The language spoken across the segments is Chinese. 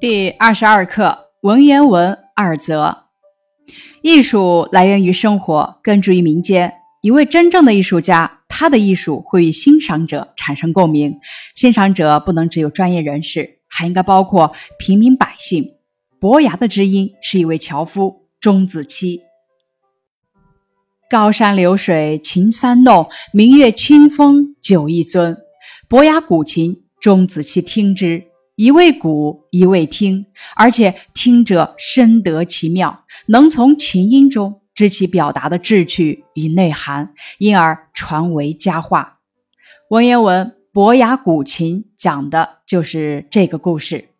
第二十二课文言文二则。艺术来源于生活，根植于民间。一位真正的艺术家，他的艺术会与欣赏者产生共鸣。欣赏者不能只有专业人士，还应该包括平民百姓。伯牙的知音是一位樵夫钟子期。高山流水琴三弄，明月清风酒一樽。伯牙鼓琴，钟子期听之，一味鼓，一味听，而且听者深得其妙，能从琴音中知其表达的志趣与内涵，因而传为佳话。文言文《伯牙鼓琴》讲的就是这个故事。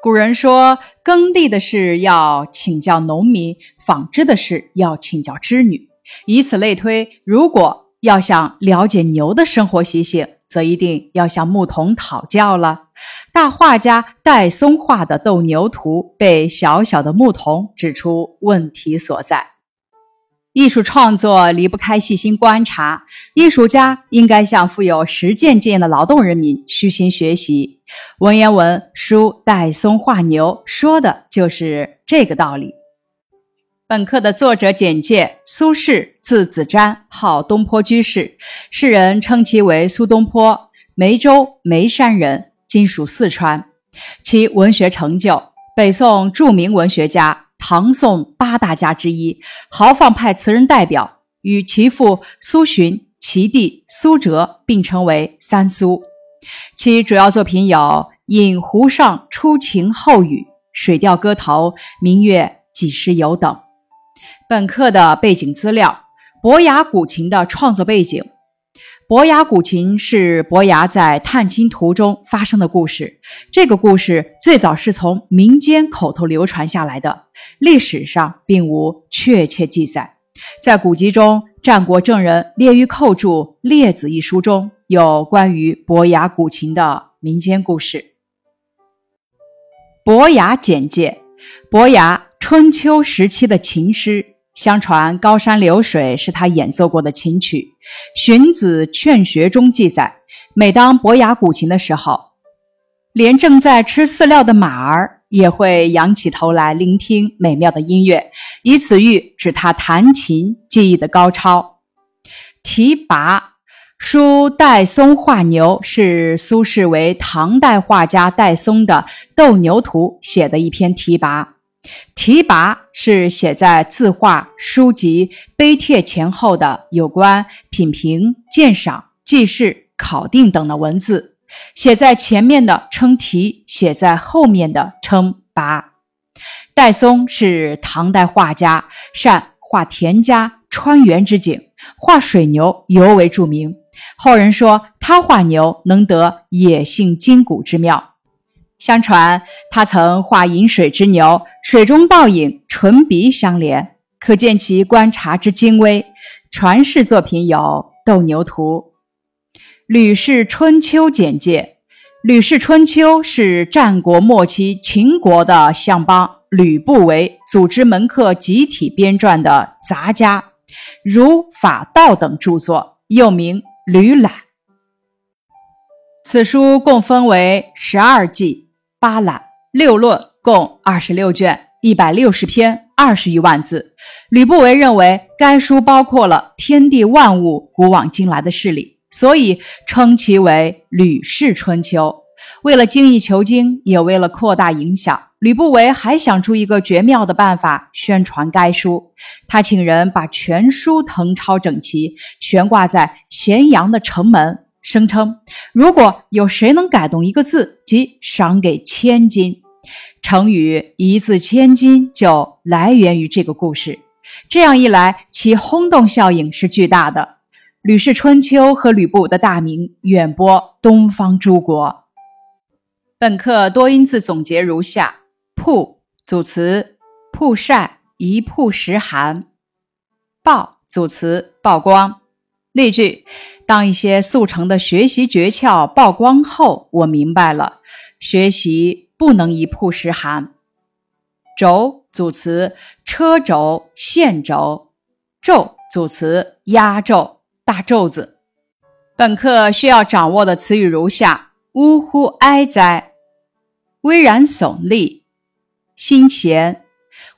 古人说，耕地的事要请教农民，纺织的事要请教织女。以此类推，如果要想了解牛的生活习性，则一定要向牧童讨教了。大画家戴嵩画的斗牛图，被小小的牧童指出问题所在。艺术创作离不开细心观察，艺术家应该向富有实践经验的劳动人民虚心学习。文言文书戴嵩画牛，说的就是这个道理。本课的作者简介：苏轼，字子瞻，号东坡居士，世人称其为苏东坡，梅州眉山人，今属四川。其文学成就，北宋著名文学家。唐宋八大家之一，豪放派词人代表，与其父苏洵、其弟苏辙并称为“三苏”。其主要作品有《饮湖上初晴后雨》《水调歌头》《明月几时有》等。本课的背景资料：伯牙鼓琴的创作背景。伯牙鼓琴是伯牙在探亲途中发生的故事。这个故事最早是从民间口头流传下来的，历史上并无确切记载。在古籍中，战国正人列于寇著《列子》一书中有关于伯牙鼓琴的民间故事。伯牙简介：伯牙，春秋时期的琴师。相传《高山流水》是他演奏过的琴曲，《荀子·劝学》中记载，每当伯牙鼓琴的时候，连正在吃饲料的马儿也会仰起头来聆听美妙的音乐，以此喻指他弹琴技艺的高超。题跋，书戴嵩画牛是苏轼为唐代画家戴嵩的《斗牛图》写的一篇题跋。题跋是写在字画、书籍、碑帖前后的有关品评、鉴赏、记事、考定等的文字，写在前面的称题，写在后面的称跋。戴嵩是唐代画家，善画田家、川原之景，画水牛尤为著名。后人说他画牛能得野性筋骨之妙。相传他曾画饮水之牛，水中倒影唇鼻相连，可见其观察之精微。传世作品有《斗牛图》。《吕氏春秋》简介：《吕氏春秋》是战国末期秦国的相邦吕不韦组织门客集体编撰的杂家，儒、法、道等著作，又名《吕览》。此书共分为十二纪。八览六论，共二十六卷，一百六十篇，二十余万字。吕不韦认为该书包括了天地万物古往今来的事理，所以称其为《吕氏春秋》。为了精益求精，也为了扩大影响，吕不韦还想出一个绝妙的办法宣传该书。他请人把全书誊抄整齐，悬挂在咸阳的城门。声称，如果有谁能改动一个字，即赏给千金。成语“一字千金”就来源于这个故事。这样一来，其轰动效应是巨大的。《吕氏春秋》和吕布的大名远播东方诸国。本课多音字总结如下：曝组词，曝晒，一曝十寒；曝组词，曝光。例句。当一些速成的学习诀窍曝光后，我明白了，学习不能一曝十寒。轴组词：车轴、线轴；皱组词：压轴、大皱子。本课需要掌握的词语如下：呜呼哀哉，巍然耸立，心弦，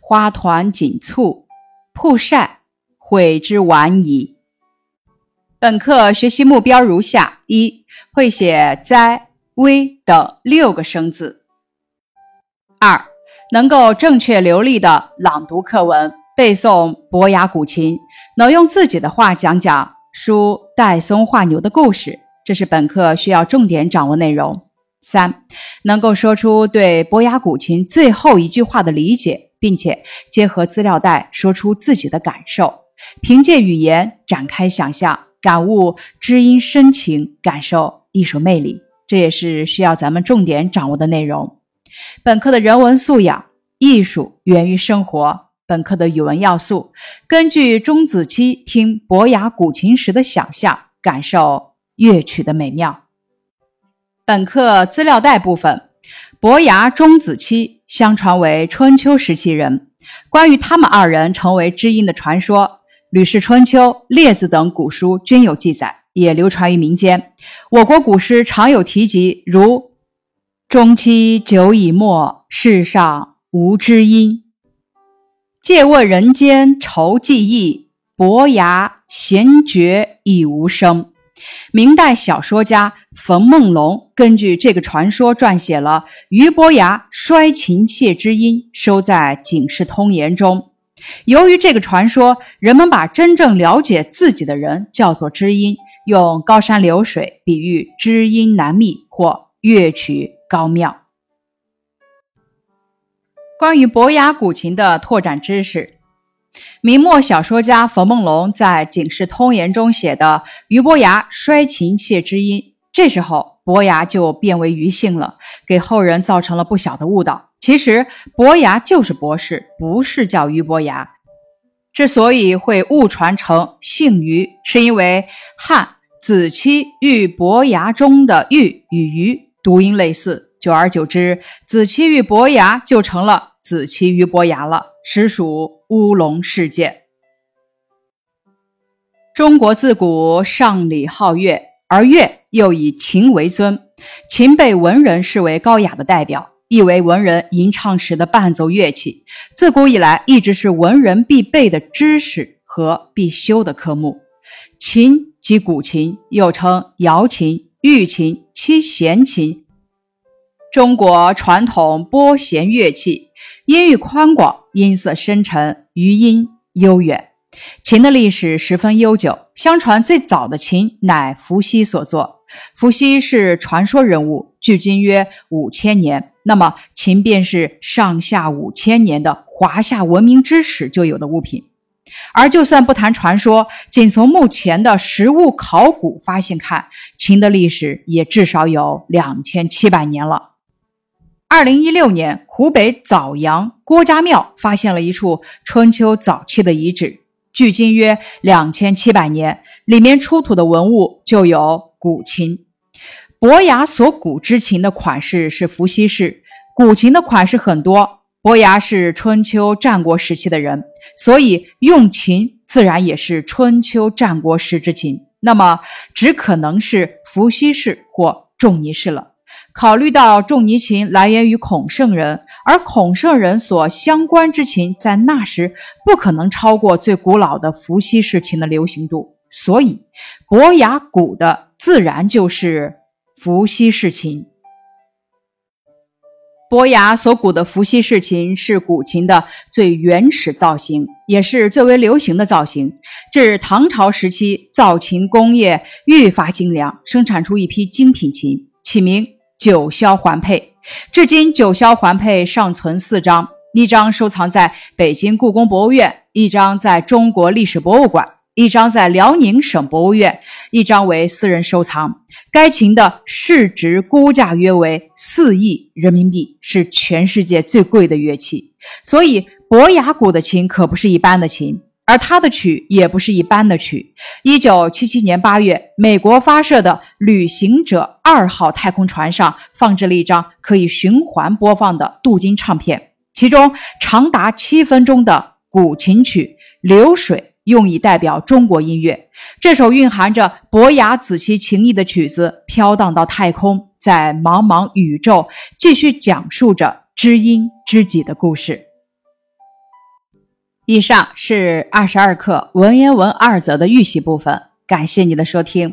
花团锦簇，曝晒，悔之晚矣。本课学习目标如下：一、会写哉、微等六个生字；二、能够正确流利的朗读课文，背诵伯牙古琴，能用自己的话讲讲书戴松画牛的故事，这是本课需要重点掌握内容。三、能够说出对伯牙古琴最后一句话的理解，并且结合资料袋说出自己的感受，凭借语言展开想象。感悟知音深情，感受艺术魅力，这也是需要咱们重点掌握的内容。本课的人文素养，艺术源于生活。本课的语文要素，根据钟子期听伯牙古琴时的想象，感受乐曲的美妙。本课资料带部分，伯牙、钟子期相传为春秋时期人，关于他们二人成为知音的传说。《吕氏春秋》《列子》等古书均有记载，也流传于民间。我国古诗常有提及，如“钟期久已没，世上无知音”。借问人间愁记忆，伯牙弦绝已无声。明代小说家冯梦龙根据这个传说撰写了《俞伯牙摔琴谢知音》，收在《警世通言》中。由于这个传说，人们把真正了解自己的人叫做知音，用高山流水比喻知音难觅或乐曲高妙。关于伯牙古琴的拓展知识，明末小说家冯梦龙在《警世通言》中写的《俞伯牙摔琴谢知音》，这时候伯牙就变为虞姓了，给后人造成了不小的误导。其实伯牙就是博士，不是叫俞伯牙。之所以会误传成姓俞，是因为汉子期遇伯牙中的遇与俞读音类似，久而久之，子期遇伯牙就成了子期俞伯牙了，实属乌龙事件。中国自古上礼好乐，而乐又以琴为尊，琴被文人视为高雅的代表。亦为文人吟唱时的伴奏乐器，自古以来一直是文人必备的知识和必修的科目。琴即古琴，又称瑶琴、玉琴、七弦琴，中国传统拨弦乐器，音域宽广，音色深沉，余音悠远。秦的历史十分悠久，相传最早的秦乃伏羲所作。伏羲是传说人物，距今约五千年。那么，秦便是上下五千年的华夏文明之始就有的物品。而就算不谈传说，仅从目前的实物考古发现看，秦的历史也至少有两千七百年了。二零一六年，湖北枣阳郭家庙发现了一处春秋早期的遗址，距今约两千七百年，里面出土的文物就有古琴。伯牙所古之琴的款式是伏羲式，古琴的款式很多。伯牙是春秋战国时期的人，所以用琴自然也是春秋战国时之琴。那么只可能是伏羲式或仲尼式了。考虑到仲尼琴来源于孔圣人，而孔圣人所相关之琴在那时不可能超过最古老的伏羲式琴的流行度，所以伯牙古的自然就是。伏羲式琴，伯牙所鼓的伏羲式琴是古琴的最原始造型，也是最为流行的造型。至唐朝时期，造琴工业愈发精良，生产出一批精品琴，起名九霄环佩。至今，九霄环佩尚存四张，一张收藏在北京故宫博物院，一张在中国历史博物馆。一张在辽宁省博物院，一张为私人收藏。该琴的市值估价约为四亿人民币，是全世界最贵的乐器。所以，伯牙鼓的琴可不是一般的琴，而他的曲也不是一般的曲。一九七七年八月，美国发射的旅行者二号太空船上放置了一张可以循环播放的镀金唱片，其中长达七分钟的古琴曲《流水》。用以代表中国音乐。这首蕴含着伯牙子期情谊的曲子，飘荡到太空，在茫茫宇宙继续讲述着知音知己的故事。以上是二十二课文言文二则的预习部分，感谢你的收听。